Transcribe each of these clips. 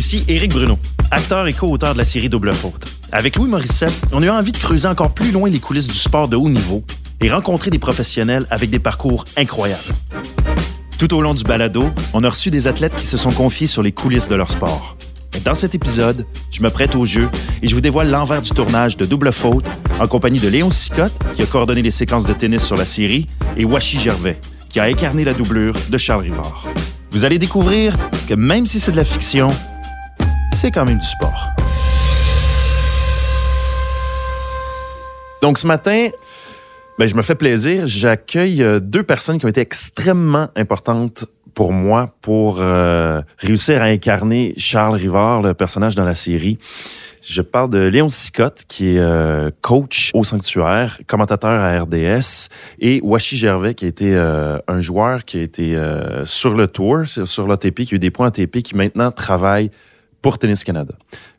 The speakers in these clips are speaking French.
Ici Éric Bruno, acteur et co-auteur de la série Double Faute. Avec Louis Morissette, on a eu envie de creuser encore plus loin les coulisses du sport de haut niveau et rencontrer des professionnels avec des parcours incroyables. Tout au long du balado, on a reçu des athlètes qui se sont confiés sur les coulisses de leur sport. Dans cet épisode, je me prête au jeu et je vous dévoile l'envers du tournage de Double Faute en compagnie de Léon Sicotte, qui a coordonné les séquences de tennis sur la série, et Washi Gervais, qui a incarné la doublure de Charles Rivard. Vous allez découvrir que même si c'est de la fiction, c'est quand même du sport. Donc ce matin, ben, je me fais plaisir. J'accueille euh, deux personnes qui ont été extrêmement importantes pour moi pour euh, réussir à incarner Charles Rivard, le personnage dans la série. Je parle de Léon Sicotte, qui est euh, coach au sanctuaire, commentateur à RDS, et Washi Gervais, qui a été un joueur qui a été sur le tour, sur l'ATP, qui a eu des points ATP, qui maintenant travaille pour Tennis Canada.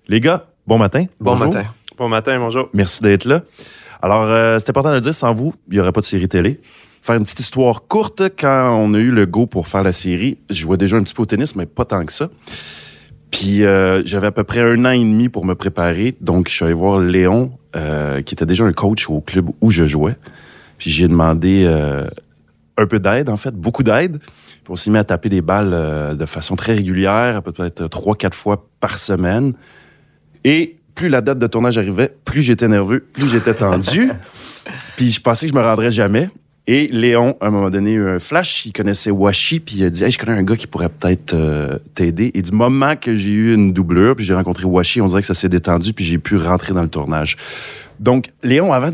Les gars, bon matin. Bon matin. Bon matin, bonjour. Merci d'être là. Alors, c'est important de le dire, sans vous, il n'y aurait pas de série télé faire une petite histoire courte, quand on a eu le go pour faire la série, je jouais déjà un petit peu au tennis, mais pas tant que ça. Puis euh, j'avais à peu près un an et demi pour me préparer. Donc, je suis allé voir Léon, euh, qui était déjà un coach au club où je jouais. Puis j'ai demandé euh, un peu d'aide, en fait, beaucoup d'aide. Puis on s'est mis à taper des balles de façon très régulière, peut-être trois, quatre fois par semaine. Et plus la date de tournage arrivait, plus j'étais nerveux, plus j'étais tendu. Puis je pensais que je me rendrais jamais. Et Léon, à un moment donné, eu un flash, il connaissait Washi, puis il a dit hey, Je connais un gars qui pourrait peut-être euh, t'aider. Et du moment que j'ai eu une doublure, puis j'ai rencontré Washi, on dirait que ça s'est détendu, puis j'ai pu rentrer dans le tournage. Donc, Léon, avant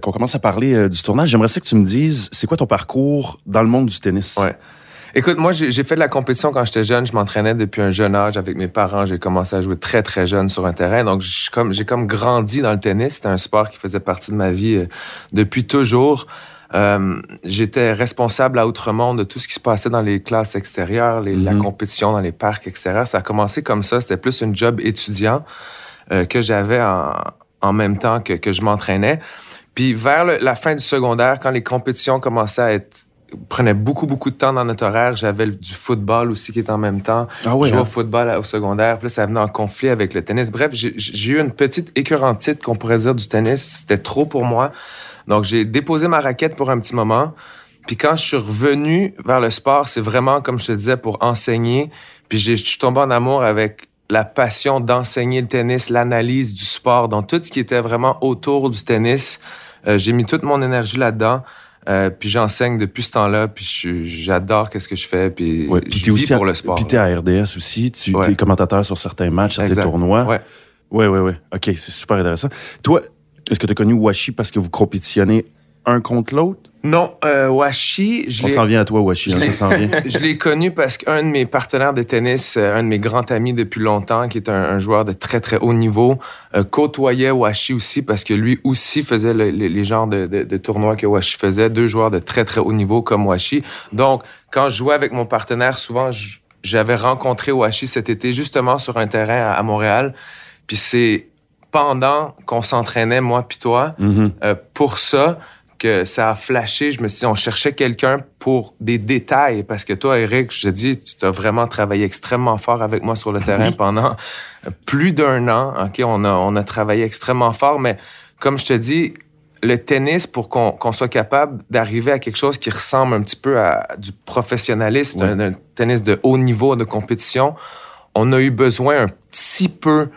qu'on commence à parler euh, du tournage, j'aimerais que tu me dises c'est quoi ton parcours dans le monde du tennis? Ouais. Écoute, moi, j'ai fait de la compétition quand j'étais jeune. Je m'entraînais depuis un jeune âge avec mes parents. J'ai commencé à jouer très, très jeune sur un terrain. Donc, j'ai comme, comme grandi dans le tennis. C'était un sport qui faisait partie de ma vie euh, depuis toujours. Euh, j'étais responsable à Outremont de tout ce qui se passait dans les classes extérieures, les, la mhm. compétition dans les parcs extérieurs. Ça a commencé comme ça. C'était plus un job étudiant euh, que j'avais en, en, même temps que, que je m'entraînais. Puis vers la fin du secondaire, quand les compétitions commençaient à être prenaient beaucoup, beaucoup de temps dans notre horaire. J'avais du football aussi qui était en même temps. Ah oui, je jouais au hein? football au secondaire. Puis là, ça venait en conflit avec le tennis. Bref, j'ai eu une petite écœurantite qu'on pourrait dire du tennis. C'était trop pour moi. Donc, j'ai déposé ma raquette pour un petit moment. Puis quand je suis revenu vers le sport, c'est vraiment, comme je te disais, pour enseigner. Puis je suis tombé en amour avec la passion d'enseigner le tennis, l'analyse du sport, donc tout ce qui était vraiment autour du tennis. Euh, j'ai mis toute mon énergie là-dedans. Euh, puis j'enseigne depuis ce temps-là, puis j'adore qu'est-ce que je fais, puis je vis pour le sport. Puis t'es à RDS aussi, tu es commentateur sur certains matchs, certains tournois. Ouais. Ouais, ouais, ouais. OK, c'est super intéressant. Toi, est-ce que tu as connu Washi parce que vous compétitionnez un contre l'autre? Non, euh, Washi, je On s'en vient à toi, Washi, hein, ça s'en vient. je l'ai connu parce qu'un de mes partenaires de tennis, euh, un de mes grands amis depuis longtemps, qui est un, joueur de très, très haut niveau, euh, côtoyait Washi aussi parce que lui aussi faisait les genres de, de, tournois que Washi faisait, deux joueurs de très, très haut niveau comme Washi. Donc, quand je jouais avec mon partenaire, souvent, j'avais rencontré Washi cet été justement sur un terrain à Montréal. Puis c'est pendant qu'on s'entraînait, moi puis toi, mm-hmm. euh, pour ça que ça a flashé. Je me suis dit, on cherchait quelqu'un pour des détails. Parce que toi, Eric, je te dis, tu as vraiment travaillé extrêmement fort avec moi sur le terrain pendant plus d'un an. OK, on a, on a travaillé extrêmement fort. Mais comme je te dis, le tennis, pour qu'on soit capable d'arriver à quelque chose qui ressemble un petit peu à du professionnalisme, un, tennis de haut niveau de compétition, on a eu besoin un petit peu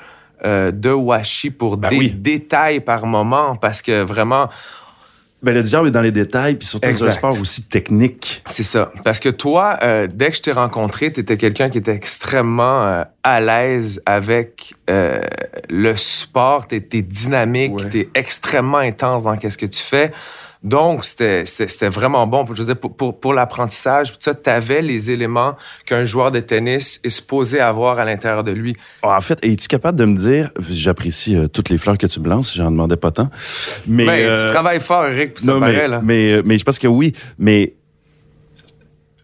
euh, de Washi pour ben des détails par moment parce que vraiment. Ben, le diable est dans les détails, puis surtout dans un sport aussi technique. C'est ça. Parce que toi, euh, dès que je t'ai rencontré, tu étais quelqu'un qui était extrêmement euh, à l'aise avec le sport. Tu dynamique, tu es extrêmement intense dans ce que tu fais. Donc, c'était vraiment bon. Je veux pour, pour, pour l'apprentissage, tu avais les éléments qu'un joueur de tennis est supposé avoir à l'intérieur de lui. Ah, en fait, es-tu capable de me dire, j'apprécie euh, toutes les fleurs que tu me lances, j'en demandais pas tant, mais... Ben, tu euh, travailles fort, Eric, pour ça mais, paraît, là. Mais, euh, mais je pense que oui, mais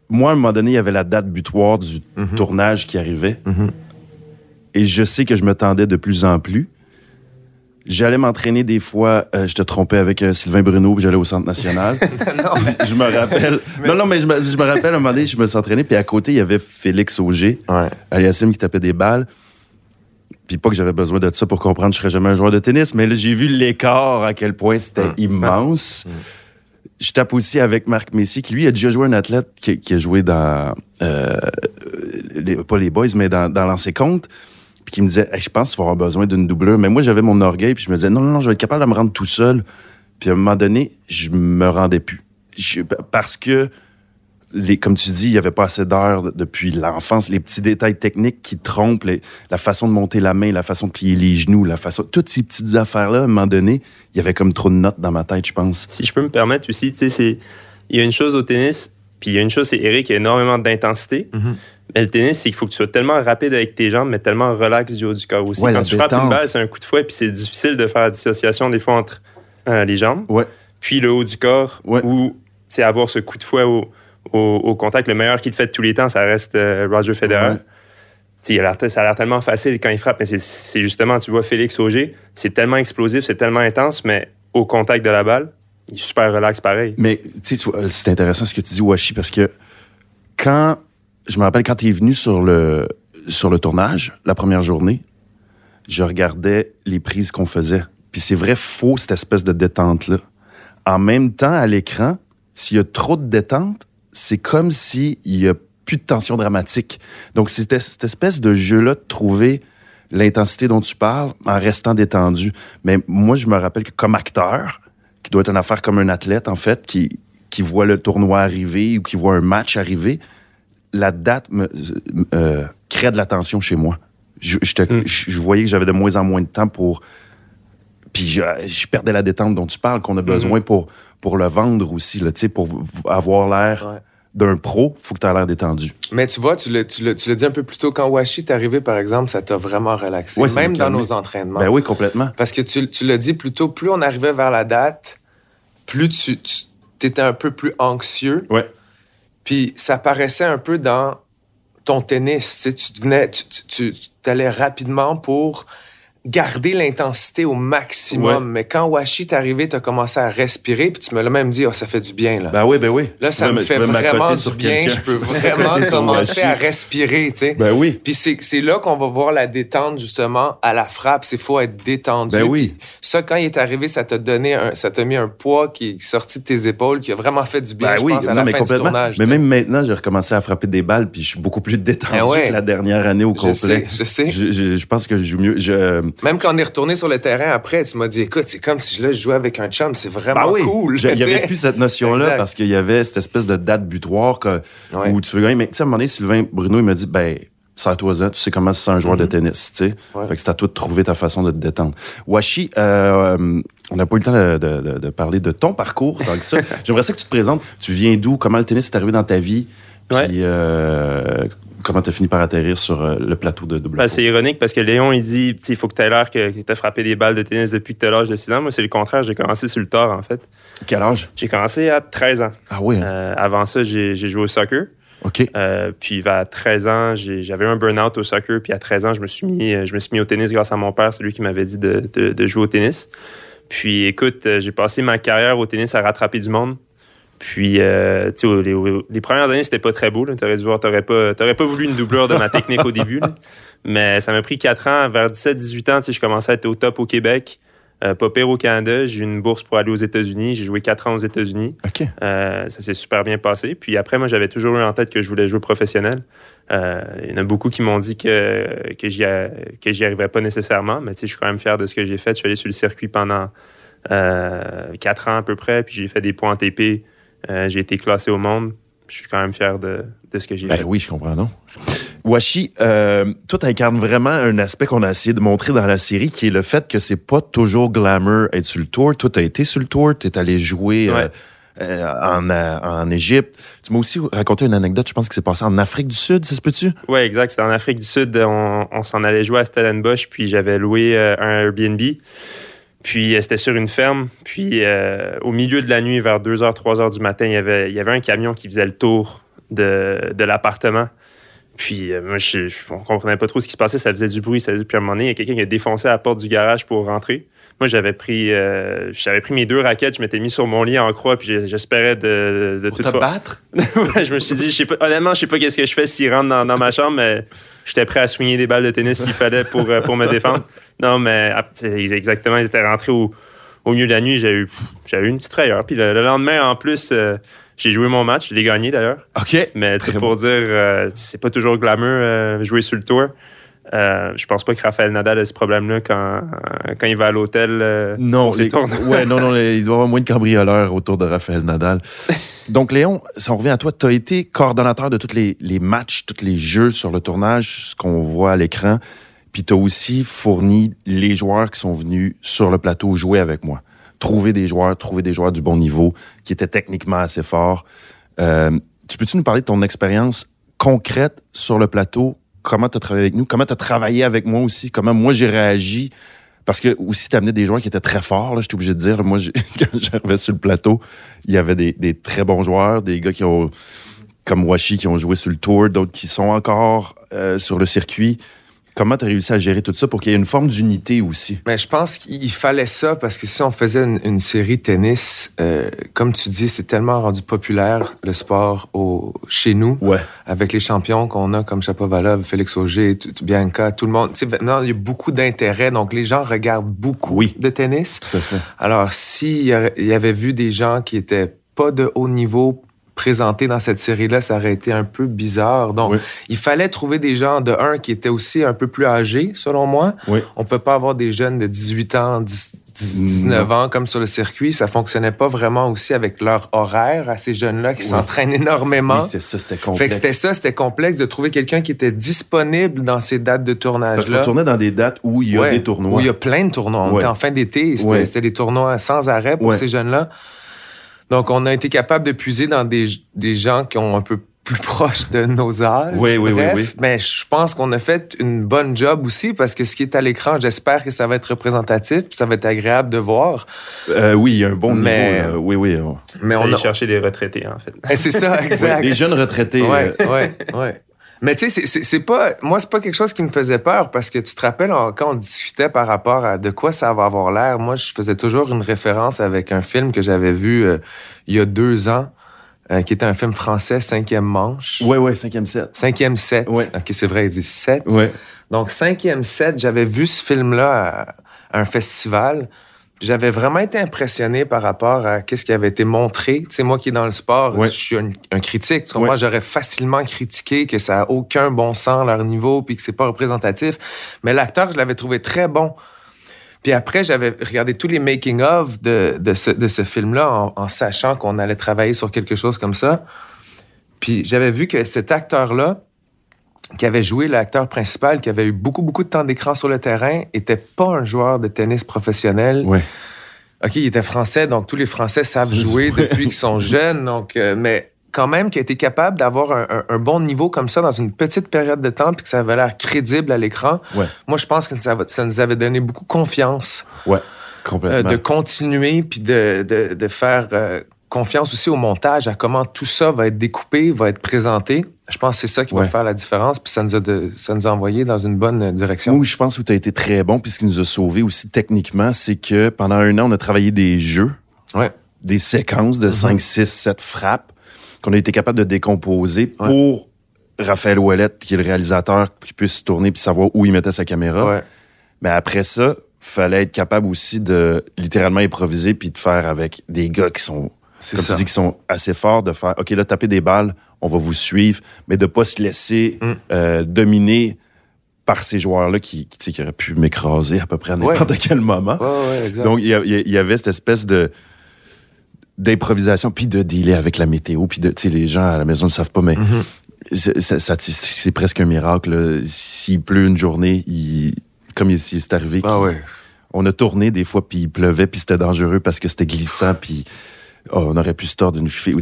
moi, à un moment donné, il y avait la date butoir du mhm. tournage qui arrivait. Mhm. Et je sais que je me tendais de plus en plus. J'allais m'entraîner des fois, euh, je te trompais avec euh, Sylvain Bruno, puis j'allais au Centre national. non, je me rappelle. Non, non, mais je me, je me rappelle, un moment donné, je me suis entraîné, puis à côté, il y avait Félix Auger, ouais. Aliassime qui tapait des balles. Puis pas que j'avais besoin de ça pour comprendre que je serais jamais un joueur de tennis, mais là, j'ai vu l'écart à quel point c'était Mm. immense. Je tape aussi avec Marc Messier, qui lui a déjà joué un athlète qui, qui a joué dans, euh, les- pas les boys, mais dans, dans l'ancien compte. Qui me disait, Hey, je pense qu'il va avoir besoin d'une doubleur. Mais moi, j'avais mon orgueil, puis je me disais, non, non, non, je vais être capable de me rendre tout seul. Puis à un moment donné, je me rendais plus. Je- parce que, les, comme tu dis, il n'y avait pas assez d'heures de- depuis l'enfance. Les petits détails techniques qui trompent, les- la façon de monter la main, la façon de plier les genoux, la façon, toutes ces petites affaires-là, à un moment donné, il y avait comme trop de notes dans ma tête, je pense. Si je peux me permettre aussi, tu sais, il y a une chose au tennis, puis il y a une chose, c'est Eric, il y a énormément d'intensité. Mhm. Mais le tennis, c'est qu'il faut que tu sois tellement rapide avec tes jambes, mais tellement relax du haut du corps aussi. Ouais, Quand tu frappes une balle, c'est un coup de fouet, puis c'est difficile de faire la dissociation des fois entre euh, les jambes, Ouais. puis le haut du corps, Ouais. ou tu sais, avoir ce coup de fouet au, au, au contact. Le meilleur qu'il fait de tous les temps, ça reste euh, Roger Federer. Il a ça a l'air tellement facile quand il frappe, mais c'est- c'est justement, tu vois, Félix Auger, c'est tellement explosif, c'est tellement intense, mais au contact de la balle, il est super relax pareil. Mais tu sais, c'est intéressant ce que tu dis, Washi, parce que quand je me rappelle quand tu es venu sur le sur le tournage la première journée, je regardais les prises qu'on faisait. Puis c'est vrai faux cette espèce de détente là. En même temps à l'écran, s'il y a trop de détente, c'est comme s'il y a plus de tension dramatique. Donc c'était cette espèce de jeu là de trouver l'intensité dont tu parles en restant détendu. Mais moi je me rappelle que comme acteur, qui doit être une affaire comme un athlète, en fait, qui, qui voit le tournoi arriver ou qui voit un match arriver, la date me, euh, crée de la tension chez moi. Je, je, te- Mm. je- je voyais que j'avais de moins en moins de temps pour. Puis je, je perdais la détente dont tu parles, qu'on a besoin pour, pour le vendre aussi, là, pour avoir l'air Ouais. d'un pro, faut que tu aies l'air détendu. Mais tu vois, tu l'as, tu dit un peu plus tôt, quand Washi est arrivé, par exemple, ça t'a vraiment relaxé. Ça même dans nos entraînements. Ben oui, complètement. Parce que tu, tu l'as dit plus tôt, plus on arrivait vers la date, plus tu, tu étais un peu plus anxieux. Ouais. Puis ça paraissait un peu dans ton tennis. Tu, sais, tu devenais, tu, tu, tu allais rapidement pour garder l'intensité au maximum. Ouais. Mais quand Washi est arrivé, tu as commencé à respirer, puis tu me l'as même dit, oh, ça fait du bien. Là. Ben oui, ben oui. là, ça me fait vraiment du bien. Je peux vraiment commencer à respirer. tu sais. Ben oui. Puis c'est c'est là qu'on va voir la détente, justement, à la frappe. C'est faut être détendu. Ben oui. Puis ça, quand il est arrivé, ça t'a donné un, ça t'a mis un poids qui est sorti de tes épaules, qui a vraiment fait du bien, Ben je oui, pense, à non, la fin du tournage. mais sais. même maintenant, j'ai recommencé à frapper des balles, puis je suis beaucoup plus détendu Ben ouais. que la dernière année au je complet. sais, je sais. Je, je- je pense que je joue mieux. Je, Même quand on est retourné sur le terrain après, tu m'as dit, écoute, c'est comme si là, je jouais avec un chum, c'est vraiment bah oui, cool. il y tu sais. avait plus cette notion-là parce qu'il y avait cette espèce de date butoir que- Ouais. où tu veux gagner. Mais tu sais, à un moment donné, Sylvain Bruno, il m'a dit, ben, serre-toi-en, tu sais comment c'est un joueur de tennis, tu sais. Mhm. Ouais. Fait que c'est à toi de trouver ta façon de te détendre. Washi, euh, on n'a pas eu le temps de, de- de- de parler de ton parcours ça. J'aimerais ça que tu te présentes. Tu viens d'où? Comment le tennis est arrivé dans ta vie? Puis, Ouais. euh, comment tu as fini par atterrir sur euh, le plateau de double Ben, c'est ironique parce que Léon, il dit il faut que tu aies l'air que, tu as frappé des balles de tennis depuis que tu as l'âge de 6 ans. Moi, c'est le contraire. J'ai commencé sur le tard, en fait. Quel âge? J'ai commencé à 13 ans. Ah oui, Euh, avant ça, j'ai joué au soccer. OK. Euh, puis vers 13 ans, j'ai- j'avais un burn-out au soccer. Puis à 13 ans, je me suis mis, je me suis mis au tennis grâce à mon père. C'est lui qui m'avait dit de, de- de jouer au tennis. Puis écoute, j'ai passé ma carrière au tennis à rattraper du monde. Puis, euh, tu sais, les, premières années, c'était pas très beau. Tu aurais dû voir, t'aurais pas, t'aurais pas voulu une doublure de ma technique au début. là. Mais ça m'a pris 4 ans. Vers 17-18 ans, tu sais, je commençais à être au top au Québec. Euh, pas pire au Canada. J'ai eu une bourse pour aller aux États-Unis. J'ai joué 4 ans aux États-Unis. OK. Euh, ça s'est super bien passé. Puis après, moi, j'avais toujours eu en tête que je voulais jouer professionnel. Euh, il y en a beaucoup qui m'ont dit que, que j'y a- que j'y arriverais pas nécessairement, mais tu sais, je suis quand même fier de ce que j'ai fait. Je suis allé sur le circuit pendant quatre ans à peu près, puis j'ai fait des points en TP. Euh, j'ai été classé au monde. Je suis quand même fier de, de ce que j'ai Ben fait. oui, je comprends, non? Washi, euh, toi, t'incarnes vraiment un aspect qu'on a essayé de montrer dans la série, qui est le fait que c'est pas toujours glamour être sur le tour. Toi, t'as été sur le tour, t'es allé jouer euh, Ouais. euh, en, en Égypte. Tu m'as aussi raconté une anecdote, je pense que c'est passé en Afrique du Sud, ça se peut-tu? Oui, exact. C'était en Afrique du Sud. On, on s'en allait jouer à Stellenbosch, puis j'avais loué un Airbnb. Puis euh, c'était sur une ferme. Puis euh, au milieu de la nuit, vers 2h, 3h du matin, il y avait, il y avait un camion qui faisait le tour de, de l'appartement. Puis euh, moi, je, je- on comprenait pas trop ce qui se passait. Ça faisait du bruit. Ça faisait, puis à un moment donné, il y a quelqu'un qui a défoncé la porte du garage pour rentrer. moi, j'avais pris, euh, j'avais pris mes deux raquettes, je m'étais mis sur mon lit en croix, puis j'espérais de, de Pour te battre? ouais, je me suis dit, je sais pas, honnêtement, je sais pas qu'est-ce que je fais s'il rentre dans, dans, ma chambre, mais j'étais prêt à soigner des balles de tennis s'il fallait pour, pour me défendre. Non, mais ah, exactement, ils étaient rentrés au, au milieu de la nuit, j'ai eu, eu une petite frayeur. Puis le, lendemain, en plus, euh, j'ai joué mon match, je l'ai gagné d'ailleurs. OK. Mais c'est pour dire, euh, c'est pas toujours glamour jouer sur le tour. Euh, je pense pas que Raphaël Nadal ait ce problème-là quand, quand il va à l'hôtel. Euh, non, ouais, non, non, il doit y avoir moins de cambrioleurs autour de Raphaël Nadal. Donc, Léon, si on revient à toi, tu as été coordonnateur de tous les, les, matchs, tous les jeux sur le tournage, ce qu'on voit à l'écran. Puis tu as aussi fourni les joueurs qui sont venus sur le plateau jouer avec moi. Trouver des joueurs, trouver des joueurs du bon niveau, qui étaient techniquement assez forts. Euh, tu peux-tu nous parler de ton expérience concrète sur le plateau? Comment tu as travaillé avec nous, comment tu as travaillé avec moi aussi, comment moi j'ai réagi? Parce que aussi, tu amenais des joueurs qui étaient très forts, je suis obligé de dire. Moi, quand j'arrivais sur le plateau, il y avait des, des, très bons joueurs, des gars qui ont, comme Washi, qui ont joué sur le tour, d'autres qui sont encore euh, sur le circuit. Comment tu as réussi à gérer tout ça pour qu'il y ait une forme d'unité aussi? Mais je pense qu'il fallait ça parce que si on faisait une, série tennis, euh, comme tu dis, c'est tellement rendu populaire le sport au, chez nous, ouais. avec les champions qu'on a comme Chapovalov, Félix Auger, Bianca, tout le monde. maintenant, il y a beaucoup d'intérêt, donc les gens regardent beaucoup oui. de tennis. Tout à fait. Alors, s'il y avait vu des gens qui étaient pas de haut niveau présenté dans cette série-là, ça aurait été un peu bizarre. Donc, il fallait trouver des gens de un qui étaient aussi un peu plus âgés, selon moi. Oui. On peut pas avoir des jeunes de 18 ans, 19 ans comme sur le circuit. Ça fonctionnait pas vraiment aussi avec leur horaire à ces jeunes-là qui s'entraînent énormément. Oui, c'est ça, c'était complexe. Fait que c'était ça, c'était complexe de trouver quelqu'un qui était disponible dans ces dates de tournage-là. Parce qu'on tournait dans des dates où il y a des tournois. Où il y a plein de tournois. On était en fin d'été. C'était des tournois sans arrêt pour ces jeunes-là. Donc, on a été capable de puiser dans des, des gens qui ont un peu plus proches de nos âges. Oui, oui, oui, oui. Mais je pense qu'on a fait une bonne job aussi parce que ce qui est à l'écran, j'espère que ça va être représentatif, puis ça va être agréable de voir. Euh, oui, il y a un bon mais, niveau. oui, oui. Mais on a cherché des retraités en fait. Eh, c'est ça, exact. des jeunes retraités. Oui, oui, oui. Mais tu sais, c'est pas. Moi, c'est pas quelque chose qui me faisait peur parce que tu te rappelles quand on discutait par rapport à de quoi ça va avoir l'air. Moi, je faisais toujours une référence avec un film que j'avais vu euh, il y a deux ans. Euh, qui était un film français, Cinquième Manche. Oui, oui, Cinquième Set. Cinquième Set. Ouais. OK, c'est vrai, il dit Set. Ouais. Donc, Cinquième Set, j'avais vu ce film-là à, un festival j'avais vraiment été impressionné par rapport à ce qui avait été montré. Tu sais, moi qui est dans le sport, je suis un, critique. Tu Moi, j'aurais facilement critiqué que ça a aucun bon sens à leur niveau puis que c'est pas représentatif. Mais l'acteur, je l'avais trouvé très bon. Puis après, j'avais regardé tous les making-of de, de, ce, de ce film-là en, en sachant qu'on allait travailler sur quelque chose comme ça. Puis j'avais vu que cet acteur-là, qui avait joué l'acteur principal, qui avait eu beaucoup, beaucoup de temps d'écran sur le terrain, était pas un joueur de tennis professionnel. Ouais. OK, il était français, donc tous les Français savent jouer depuis qu'ils sont jeunes. Donc, euh, mais quand même, qui a été capable d'avoir un, bon niveau comme ça dans une petite période de temps, puis que ça avait l'air crédible à l'écran. Ouais. Moi, je pense que ça, ça, nous avait donné beaucoup confiance. Ouais, complètement. Euh, de continuer, puis de, de, de faire euh, confiance aussi au montage, à comment tout ça va être découpé, va être présenté. Je pense que c'est ça qui va faire la différence, puis ça nous, a ça nous a envoyé dans une bonne direction. Oui, je pense que tu as été très bon, puis ce qui nous a sauvés aussi techniquement, c'est que pendant un an, on a travaillé des jeux, ouais. des séquences de 5, 6, 7 frappes qu'on a été capable de décomposer pour Raphaël Ouellette, qui est le réalisateur, qui puisse tourner puis savoir où il mettait sa caméra. Mais après ça, fallait être capable aussi de littéralement improviser puis de faire avec des gars qui sont comme ça. tu dis, qui sont assez forts de faire, OK, là, taper des balles, on va vous suivre, mais de pas se laisser Mm. euh, dominer par ces joueurs-là qui, qui, qui auraient pu m'écraser à peu près à n'importe quel moment. Ouais, ouais, exact. Donc, il y, il avait cette espèce de d'improvisation, puis de dealer avec la météo, puis de, tu sais, les gens à la maison ne savent pas, mais Mhm. c'est- ça- ça- c'est presque un miracle. S'il pleut une journée, il, comme ici, c'est arrivé, Ah on a tourné des fois, puis il pleuvait, puis c'était dangereux parce que c'était glissant, puis oh, on aurait pu se tordre d'une cheville.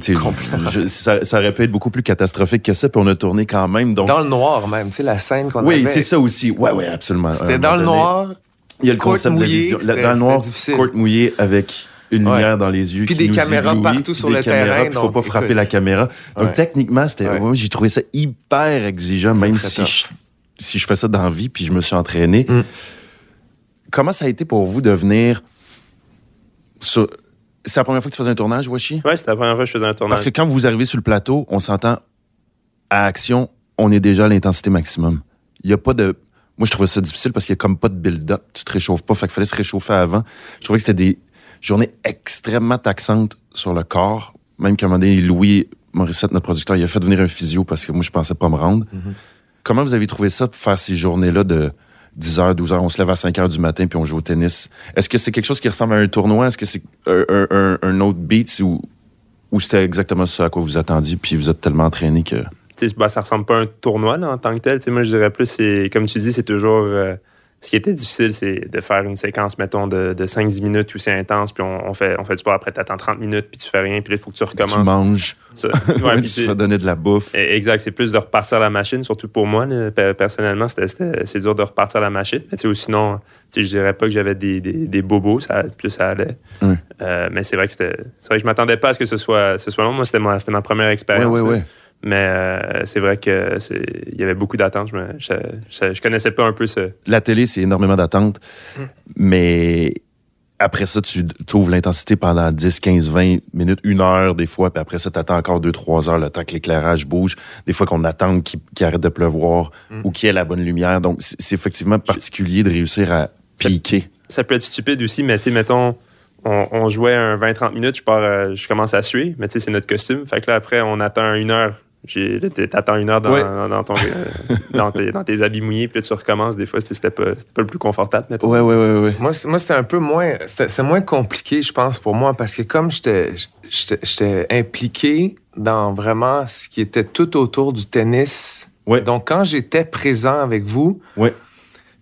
je- ça, ça aurait pu être beaucoup plus catastrophique que ça, puis on a tourné quand même. Donc, Dans le noir, même. Tu sais, la scène qu'on oui, avait. c'est ça aussi. Ouais, ouais, absolument. C'était dans le donné, noir. Il y a le concept de mouillé, vision. c'était- Dans le noir, courte mouillée avec une Ouais. lumière dans les yeux. Puis qui des nous caméras éblouit, partout sur des le caméras, terrain, puis faut donc, pas frapper la caméra. Donc, Ouais. techniquement, c'était, Ouais. moi, j'ai trouvé ça hyper exigeant, même si je, si je fais ça dans la vie, puis je me suis entraîné. Mm. comment ça a été pour vous de venir sur... C'est la première fois que tu faisais un tournage, Washi? Ouais, c'était la première fois que je faisais un tournage. Parce que quand vous arrivez sur le plateau, on s'entend à action, on est déjà à l'intensité maximum. Il y a pas de. Moi, je trouvais ça difficile parce qu'il y a comme pas de build-up. Tu te réchauffes pas. Fait qu'il fallait se réchauffer avant. Je trouvais que c'était des journées extrêmement taxantes sur le corps. Même qu'à un moment donné, Louis Morissette, notre producteur, il a fait venir un physio parce que moi, je pensais pas me rendre. Comment vous avez trouvé ça de faire ces journées-là de 10h, 12h, on se lève à 5h du matin puis on joue au tennis? Est-ce que c'est quelque chose qui ressemble à un tournoi? Est-ce que c'est un, autre beat ou, ou c'était exactement ce à quoi vous attendiez puis vous êtes tellement entraîné que. Ben, ça ressemble pas à un tournoi là, en tant que tel. Tu sais, moi, je dirais plus, comme tu dis, c'est toujours. euh, ce qui était difficile, c'est de faire une séquence, mettons, de, de 5-10 minutes où c'est intense, puis on, on fait, on fait du sport. Après, tu attends 30 minutes, puis tu fais rien, puis là, il faut que tu Tu recommences. manges, Ça. Ouais, puis tu te fais donner de la bouffe. Eh, Exact, c'est plus de repartir la machine, surtout pour moi. là. Pe- personnellement, c'est dur de repartir la machine. Mais tu sais, sinon, tu sais, je dirais pas que j'avais des, des, des bobos, ça, plus ça allait. Oui. Euh, mais c'est vrai que c'était. C'est vrai que je m'attendais pas à ce que ce soit, ce soit long. Moi, c'était ma, ma première Oui, expérience. oui, là. oui. Mais euh, c'est vrai que il y avait beaucoup d'attentes. Je, je, je, je connaissais pas un peu ce. La télé, c'est énormément d'attentes, Mm. mais après ça, tu ouvres l'intensité pendant 10, 15, 20 minutes, une heure des fois, puis après ça, tu attends encore 2, 3 heures le temps que l'éclairage bouge. Des fois qu'on attend qu'il arrête de pleuvoir Mm. ou qu'il y ait la bonne lumière. Donc, c'est effectivement particulier de réussir à piquer. Ça peut être stupide aussi, mais tu sais, mettons, on, on jouait un 20-30 minutes, je, pars, euh, je commence à suer, mais tu sais, c'est notre costume. Fait que là, après, on attend une heure. T'attends une heure dans, Ouais. dans, dans ton, euh, dans, tes, dans tes habits mouillés, puis là, tu recommences. Des fois, c'était c'était pas, c'était pas le plus confortable, mettons. Ouais, ouais, ouais, ouais. Moi, c'était un peu moins. c'était- C'est moins compliqué, je pense, pour moi, parce que comme j'étais j'étais- j'étais impliqué dans vraiment ce qui était tout autour du tennis. Ouais. Donc, quand j'étais présent avec vous, Ouais.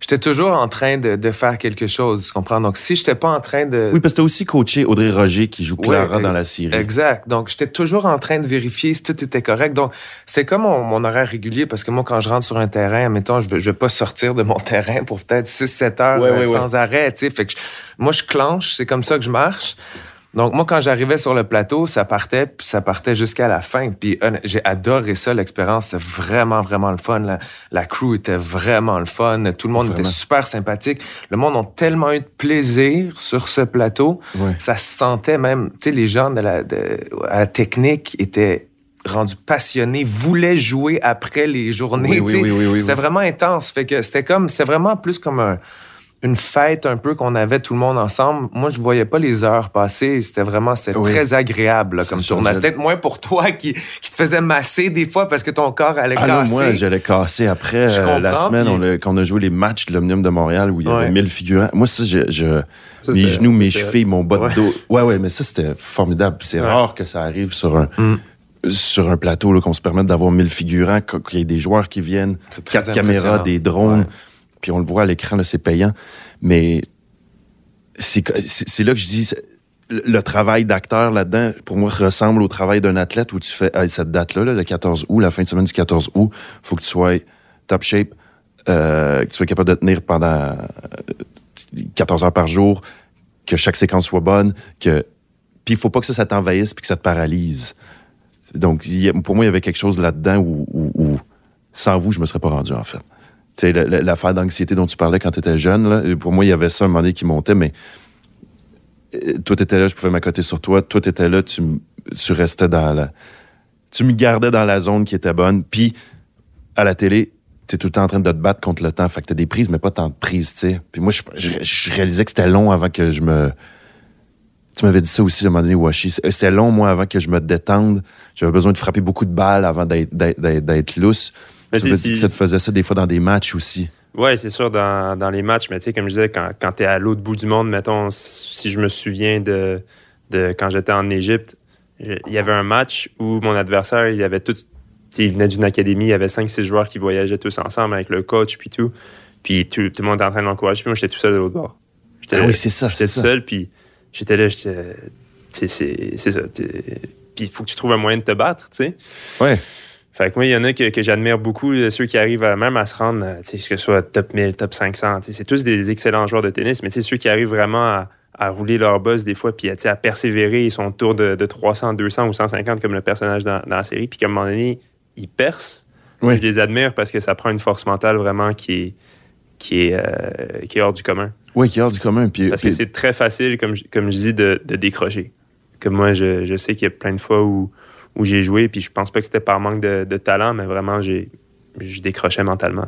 J'étais toujours en train de, de faire quelque chose, tu comprends? Donc, si j'étais pas en train de. Oui, parce que t'as aussi coaché Audrey Roger qui joue Clara Ouais, dans la série. Exact. Donc, j'étais toujours en train de vérifier si tout était correct. Donc, c'est comme mon, mon horaire régulier parce que moi, quand je rentre sur un terrain, mettons, je ne vais pas sortir de mon terrain pour peut-être 6-7 heures Ouais, euh, ouais, sans arrêt. tu sais. Fait que je- moi, je clenche, c'est comme ça que je marche. Donc, moi, quand j'arrivais sur le plateau, ça partait, puis ça partait jusqu'à la fin. Puis, j'ai adoré ça, l'expérience. C'était vraiment, vraiment le fun. La, la crew était vraiment le fun. Tout le monde Vraiment. était super sympathique. Le monde a tellement eu de plaisir sur ce plateau Ouais. ça se sentait même, tu sais, les gens de la, de, à la technique étaient rendus passionnés, voulaient jouer après les journées. Oui, oui, oui, oui, oui, C'était vraiment intense. Fait que c'était comme, c'était vraiment plus comme un- une fête un peu qu'on avait tout le monde ensemble. Moi, je voyais pas les heures passer. C'était vraiment, c'était Oui. très agréable là, comme tournage. Peut-être moins pour toi qui, qui te faisait masser des fois parce que ton corps allait Ah non, casser. moi, j'allais casser après euh, la semaine puis- on a- quand on a joué les matchs de l'Omnium de Montréal où il y avait Ouais. 1000 figurants. Moi, ça, je, je- Ça, mes genoux, mes chevilles, mon bas de Ouais. dos. Ouais, ouais, mais ça, c'était formidable. C'est Ouais. rare que ça arrive sur un, Mm. sur un plateau, qu'on se permette d'avoir 1000 figurants, qu- qu'il y ait des joueurs qui viennent, quatre caméras, des drones, Ouais. Puis on le voit à l'écran, là, c'est payant. Mais c'est là que je dis, le travail d'acteur là-dedans, pour moi, ressemble au travail d'un athlète où tu fais, cette date-là, là, le 14 août, la fin de semaine du 14 août, faut que tu sois top shape, euh, que tu sois capable de tenir pendant euh, 14 heures par jour, que chaque séquence soit bonne, que puis il faut pas que ça, t'envahisse puis que ça te paralyse. Donc, il pour moi, il y avait quelque chose là-dedans où, où- où, sans vous, je me serais pas rendu, en fait. Tu sais, la- la- l'affaire d'anxiété dont tu parlais quand tu étais jeune, là, pour moi, il y avait ça un moment donné qui montait, mais euh, toi, t'étais là, je pouvais m'accoter sur toi. Toi, t'étais là, tu, tu restais dans la... Tu me gardais dans la zone qui était bonne. Puis, à la télé, t'es tout le temps en train de te battre contre le temps. Fait que t'as des prises, mais pas tant de prises, tu sais. Puis moi, je, je- je réalisais que c'était long avant que je me... Tu m'avais dit ça aussi à un moment donné, Washi. C'était long, moi, avant que je me détende. J'avais besoin de frapper beaucoup de balles avant d'être lousse. Mais tu c'est- dit que ça te faisait ça des fois dans des matchs aussi. Ouais, c'est sûr, dans, dans les matchs, mais tu sais, comme je disais, quand, quand tu es à l'autre bout du monde, mettons, si je me souviens de, de quand j'étais en Égypte, il y avait un match où mon adversaire, il avait tout. Il venait d'une académie, il y avait 5-6 joueurs qui voyageaient tous ensemble avec le coach, puis tout. Puis tout, tout le monde était en train de l'encourager, puis moi, j'étais tout seul de l'autre bord. Ah oui, c'est ça, J'étais tout seul, puis j'étais là, j'étais. C'est ça. Puis il faut que tu trouves un moyen de te battre, tu sais. Ouais. Fait que moi, il y en a que, que j'admire beaucoup, euh, ceux qui arrivent à, même à se rendre, euh, tu sais, que ce soit top 1000, top 500. tu sais, C'est tous des excellents joueurs de tennis, mais tu sais, ceux qui arrivent vraiment à, à rouler leur boss des fois, puis sais, à persévérer, ils sont autour de, de 300, 200 ou 150 comme le personnage dans, dans la série, puis qu'à un moment donné, ils percent. Oui. Je les admire parce que ça prend une force mentale vraiment qui est, qui est, euh, qui est hors du commun. Oui, qui est hors du commun. Puis, Parce que c'est très facile, comme, je- comme je dis, de, de décrocher. Comme moi, je, je sais qu'il y a plein de fois où, où j'ai joué, puis je pense pas que c'était par manque de, de talent, mais vraiment, j'ai, je décrochais mentalement.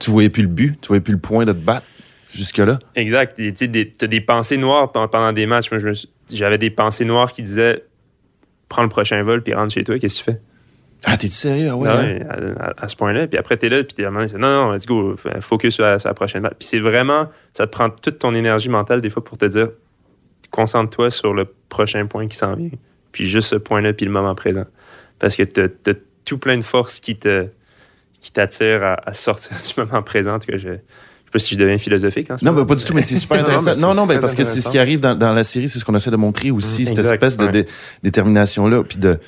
tu voyais plus le but, tu voyais plus le point de te battre jusque-là? Exact. Tu sais, des- pensées noires pen- pendant des matchs. Moi, je me suis- j'avais des pensées noires qui disaient prends le prochain vol puis rentre chez toi, qu'est-ce que tu fais? Ah, t'es-tu sérieux? Ah ouais. Ah hein? à, à- à ce point-là. Puis après, t'es là, puis t'es vraiment, non, non, let's go, focus sur la, sur la prochaine balle. Puis c'est vraiment, ça te prend toute ton énergie mentale des fois pour te dire, concentre-toi sur le prochain point qui s'en vient. Puis juste ce point-là, puis le moment présent. Parce que t'as t'as tout plein de forces qui te qui t'attirent à, à sortir du moment présent. Cas, je, sais pas si je deviens philosophique. Ce Non, mais pas du tout, mais c'est super intéressant. mais Non, non, ben, très parce que c'est ce qui arrive dans, dans la série, c'est ce qu'on essaie de montrer aussi, Mm, cette exact, espèce de dé- détermination-là, puis de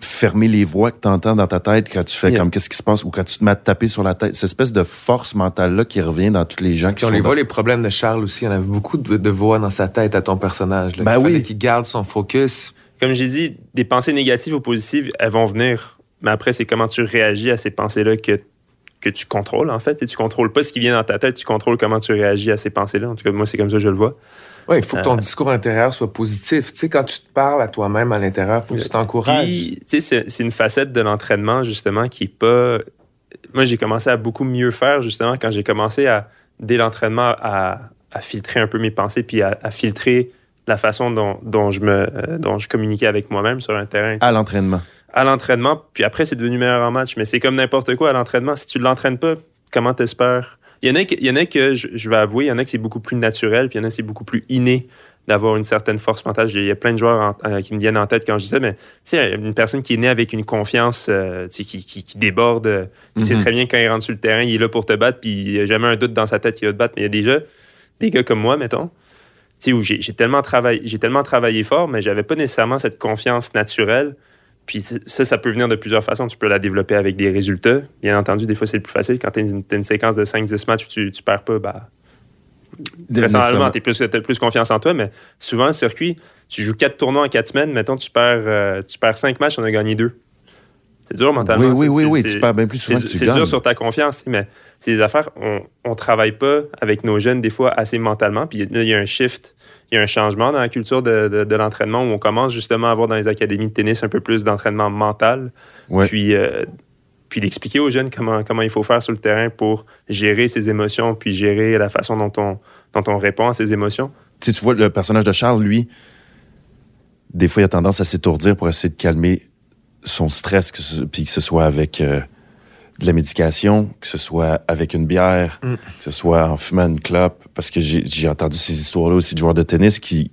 fermer les voix que tu entends dans ta tête quand tu fais Yeah. comme qu'est-ce qui se passe ou quand tu te mets à te taper sur la tête. Cette espèce de force mentale-là qui revient dans tous les gens qui on sont les dans- voit, les problèmes de Charles aussi. Il y en avait beaucoup de, de voix dans sa tête à ton personnage. Là, Ben qu'il oui. qu'il garde son focus. comme j'ai dit, des pensées négatives ou positives, elles vont venir. Mais après, c'est comment tu réagis à ces pensées-là que, que tu contrôles, en fait. Et tu contrôles pas ce qui vient dans ta tête, tu contrôles comment tu réagis à ces pensées-là. En tout cas, moi, c'est comme ça que je le vois. Ouais, il faut que ton Euh. discours intérieur soit positif. Tu sais, quand tu te parles à toi-même à l'intérieur, il faut que tu t'encourages. Puis, tu sais, c'est- c'est une facette de l'entraînement, justement, qui est pas. Moi, j'ai commencé à beaucoup mieux faire, justement, quand j'ai commencé à, dès l'entraînement, à, à filtrer un peu mes pensées, puis à, à filtrer la façon dont, dont je me, euh, dont je communiquais avec moi-même sur un terrain. à l'entraînement. à l'entraînement, puis après, c'est devenu meilleur en match. Mais c'est comme n'importe quoi à l'entraînement. Si tu ne l'entraînes pas, comment t'espères? Il y en a que, il y en a que je, je vais avouer, il y en a que c'est beaucoup plus naturel, puis il y en a que c'est beaucoup plus inné d'avoir une certaine force mentale. Il y a plein de joueurs en- euh, qui me viennent en tête quand je dis ça, mais tu sais, une personne qui est née avec une confiance euh, qui, qui, qui déborde, euh, Mhm. très bien quand il rentre sur le terrain, il est là pour te battre, puis il n'y a jamais un doute dans sa tête qu'il va te battre. Mais il y a déjà des gars comme moi, mettons, où j'ai tellement, tellement travaillé fort, mais j'avais pas nécessairement cette confiance naturelle. Puis ça, ça peut venir de plusieurs façons. Tu peux la développer avec des résultats. Bien entendu, des fois, c'est le plus facile. Quand tu as une, séquence de 5-10 matchs où tu, tu perds pas, bah, tu as plus, plus confiance en toi. Mais souvent, le circuit, tu joues 4 tournois en 4 semaines. Mettons, tu perds, euh, tu perds 5 matchs, on a gagné 2. C'est dur mentalement. Oui, oui, oui, oui. Tu perds bien plus souvent que tu c'est dur sur ta confiance, mais c'est des affaires, on ne travaille pas avec nos jeunes des fois assez mentalement. Puis là, il y a un shift, il y a un changement dans la culture de, de- de l'entraînement où on commence justement à avoir dans les académies de tennis un peu plus d'entraînement mental. Ouais. Puis, euh, puis d'expliquer aux jeunes comment, comment il faut faire sur le terrain pour gérer ses émotions, puis gérer la façon dont on, dont on répond à ses émotions. Tu sais, tu vois, le personnage de Charles, lui, des fois, il a tendance à s'étourdir pour essayer de calmer son stress, que ce, puis que ce soit avec euh, de la médication, que ce soit avec une bière, Mm. que ce soit en fumant une clope. Parce que j'ai entendu ces histoires-là aussi de joueurs de tennis qui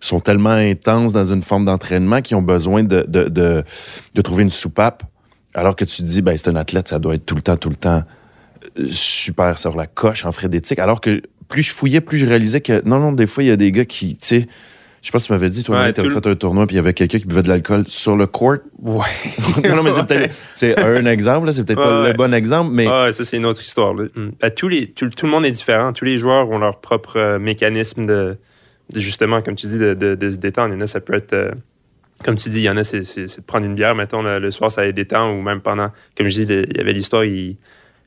sont tellement intenses dans une forme d'entraînement qu'ils ont besoin de, de, de, de trouver une soupape. Alors que tu te dis, ben, c'est un athlète, ça doit être tout le temps, tout le temps euh, super sur la coche en frénétique. Alors que plus je fouillais, plus je réalisais que non, non, des fois, il y a des gars qui, tu sais, je sais pas si tu m'avais dit, toi, Ouais, tu avais fait un tournoi, puis il y avait quelqu'un qui buvait de l'alcool sur le court. Ouais. non, non, mais c'est peut-être c'est un exemple, c'est peut-être pas le bon exemple, mais Ah, ouais, ça, c'est une autre histoire. là. Mm. Ben, tous les, tout, tout le monde est différent. Tous les joueurs ont leur propre euh, mécanisme de, de, justement, comme tu dis, de, de- de se détendre. Il y en a, ça peut être, euh, comme tu dis, il y en a, c'est, de prendre une bière, mettons, le, le soir, ça les détend, ou même pendant, comme je dis, le- il y avait l'histoire, il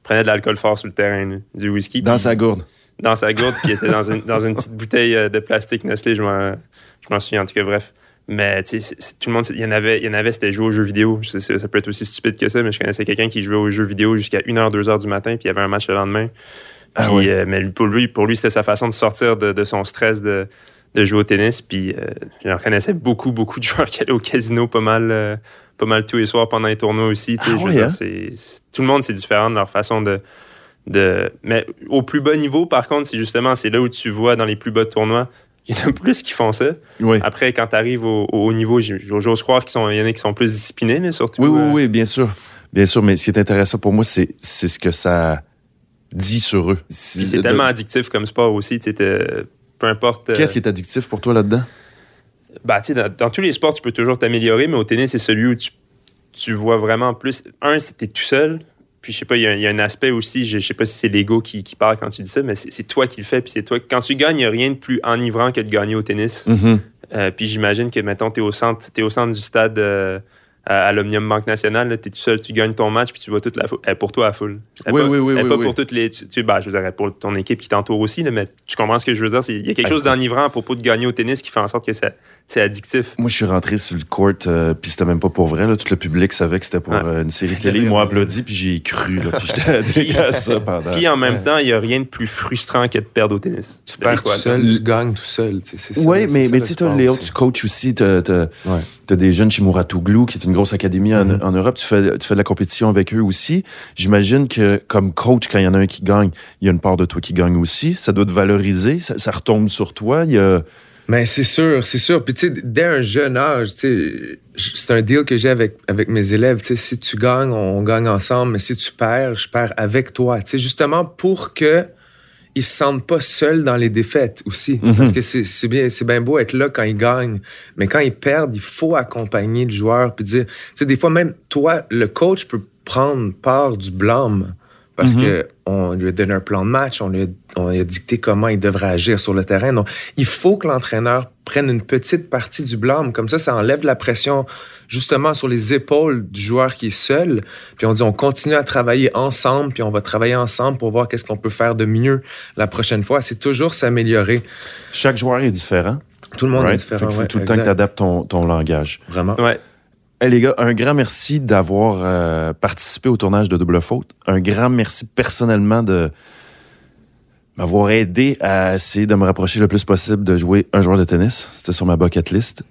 prenait de l'alcool fort sur le terrain, là, du whisky. dans sa gourde. Dans sa gourde, puis il était dans une, dans une petite bouteille euh, de plastique Nestlé, je m'en, je m'en souviens en tout cas, bref. Mais tu sais, tout le monde, il y en avait, il y en avait c'était jouer aux jeux vidéo. Je sais, ça peut être aussi stupide que ça, mais je connaissais quelqu'un qui jouait aux jeux vidéo jusqu'à 1h, 2h du matin, puis il y avait un match le lendemain. Ah Puis, euh, mais pour lui, pour lui c'était sa façon de sortir de, de son stress de, de jouer au tennis. Puis euh, je connaissais beaucoup, beaucoup de joueurs qui allaient au casino pas mal, euh, pas mal tous les soirs pendant les tournois aussi. tu sais, Ah dire, hein? tout le monde, c'est différent de leur façon de, de. Mais au plus bas niveau, par contre, c'est justement, c'est là où tu vois dans les plus bas tournois, il y en a plus qui font ça. Oui. Après, quand tu arrives au, au haut niveau, j'ose croire qu'il y en a qui sont plus disciplinés, là, surtout. Oui, oui, euh, oui, bien sûr. Bien sûr, mais ce qui est intéressant pour moi, c'est ce que ça dit sur eux. c'est tellement addictif comme sport aussi. Peu importe. euh, Qu'est-ce qui est addictif pour toi là-dedans? bah, dans, dans tous les sports, tu peux toujours t'améliorer, mais au tennis, c'est celui où tu, tu vois vraiment plus. Un, c'est que t'es tout seul. Puis, je sais pas, il y, a- il y a un aspect aussi, je, je sais pas si c'est l'ego qui, qui parle quand tu dis ça, mais c'est toi qui le fais. Puis, c'est toi. Quand tu gagnes, il n'y a rien de plus enivrant que de gagner au tennis. Mhm. Euh, puis, j'imagine que, mettons, t'es au centre, t'es au centre du stade euh, à, l'Omnium Banque Nationale, tu es tout seul, tu gagnes ton match, puis tu vois toute la foule. Est pour toi à full. Elle Oui, pas, oui, oui, elle oui, pas oui. pour toutes les. Tu, tu- bah, je veux dire, pour ton équipe qui t'entoure aussi, là, mais tu comprends ce que je veux dire. Il y a quelque chose d'enivrant à propos de gagner au tennis qui fait en sorte que ça- c'est addictif. Moi, je suis rentré sur le court, euh, puis c'était même pas pour vrai. Là. Tout le public savait que c'était pour euh, une série télé. Ils m'ont applaudi, puis j'ai cru. Là, puis j'étais addict à ça pendant. Puis en même temps, il n'y a rien de plus frustrant que de perdre au tennis. Tu perds tout seul, tu gagnes tout seul. tu Oui, mais, mais tu sais, Léo, aussi. tu coaches aussi. T'as as, Ouais. des jeunes chez Mouratoglou, qui est une grosse académie en, Mhm. en Europe. Tu fais, tu fais de la compétition avec eux aussi. J'imagine que, comme coach, quand il y en a un qui gagne, il y a une part de toi qui gagne aussi. Ça doit te valoriser. Ça, ça retombe sur toi. Il y a... Mais c'est sûr, c'est sûr. Puis tu sais, dès un jeune âge, tu sais, c'est un deal que j'ai avec, avec mes élèves. Tu sais, si tu gagnes, on gagne ensemble, mais si tu perds, je perds avec toi. Tu sais, justement pour que ils se sentent pas seuls dans les défaites aussi. Mhm. Parce que c'est bien, c'est bien beau être là quand ils gagnent, mais quand ils perdent, il faut accompagner le joueur puis dire, tu sais, des fois même toi, le coach peut prendre part du blâme parce Mhm. que on lui a donné un plan de match, on lui a, on a dicté comment il devrait agir sur le terrain. Donc, il faut que l'entraîneur prenne une petite partie du blâme. Comme ça, ça enlève la pression justement sur les épaules du joueur qui est seul. Puis on dit, on continue à travailler ensemble, puis on va travailler ensemble pour voir qu'est-ce qu'on peut faire de mieux la prochaine fois. C'est toujours s'améliorer. Chaque joueur est différent. Tout le monde right? est différent. Fait faut ouais, tout le temps que tu adaptes ton, ton langage. Vraiment. Ouais. Hey, les gars, un grand merci d'avoir euh, participé au tournage de Double Faute. Un grand merci personnellement de m'avoir aidé à essayer de me rapprocher le plus possible de jouer un joueur de tennis. C'était sur ma bucket list.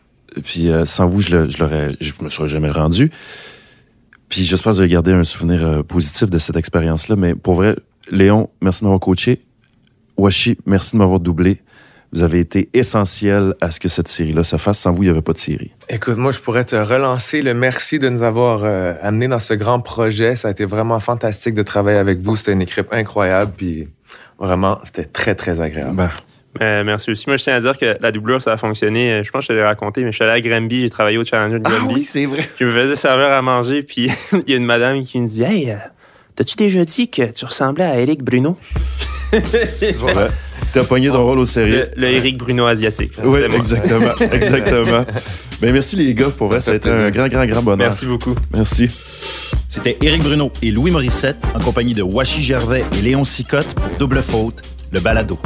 Puis euh, sans vous, je, le- je l'aurais, je me serais jamais rendu. Puis j'espère que vous avez gardé un souvenir euh, positif de cette expérience-là. Mais pour vrai, Léon, merci de m'avoir coaché. Washi, merci de m'avoir doublé. Vous avez été essentiel à ce que cette série-là se fasse. Sans vous, il n'y avait pas de série. Écoute, moi, je pourrais te relancer le merci de nous avoir euh, amenés dans ce grand projet. Ça a été vraiment fantastique de travailler avec vous. C'était une équipe incroyable, puis vraiment, c'était très, très agréable. Ben, Euh, merci aussi. Moi, je tiens à dire que la doublure, ça a fonctionné. Euh, Je pense que je te l'ai raconté, mais je suis allé à Granby, j'ai travaillé au Challenger de Granby. c'est vrai. Je me faisais servir à manger, puis il y a une madame qui me dit Hey, euh, t'as-tu déjà dit que tu ressemblais à Eric Bruno? Ouais. T'as pogné ton rôle au sérieux. Le, le Eric Bruno asiatique. Oui, exactement. exactement. Ben, merci les gars, pour vrai, ça, Ça a été un grand, grand, grand bonheur. Merci beaucoup. Merci. C'était Éric Bruno et Louis Morissette en compagnie de Washi Gervais et Léon Sicotte pour Double Faute, le balado.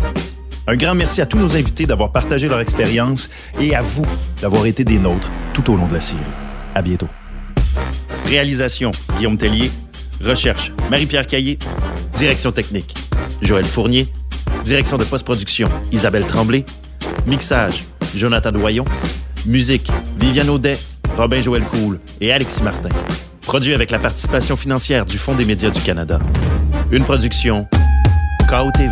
Un grand merci à tous nos invités d'avoir partagé leur expérience et à vous d'avoir été des nôtres tout au long de la série. À bientôt. Réalisation Guillaume Tellier. Recherche Marie-Pierre Caillé. Direction technique Joël Fournier. Direction de post-production Isabelle Tremblay. Mixage Jonathan Doyon. Musique Viviane Audet, Robin Joël Cool et Alexis Martin. Produit avec la participation financière du Fonds des médias du Canada. Une production KOTV.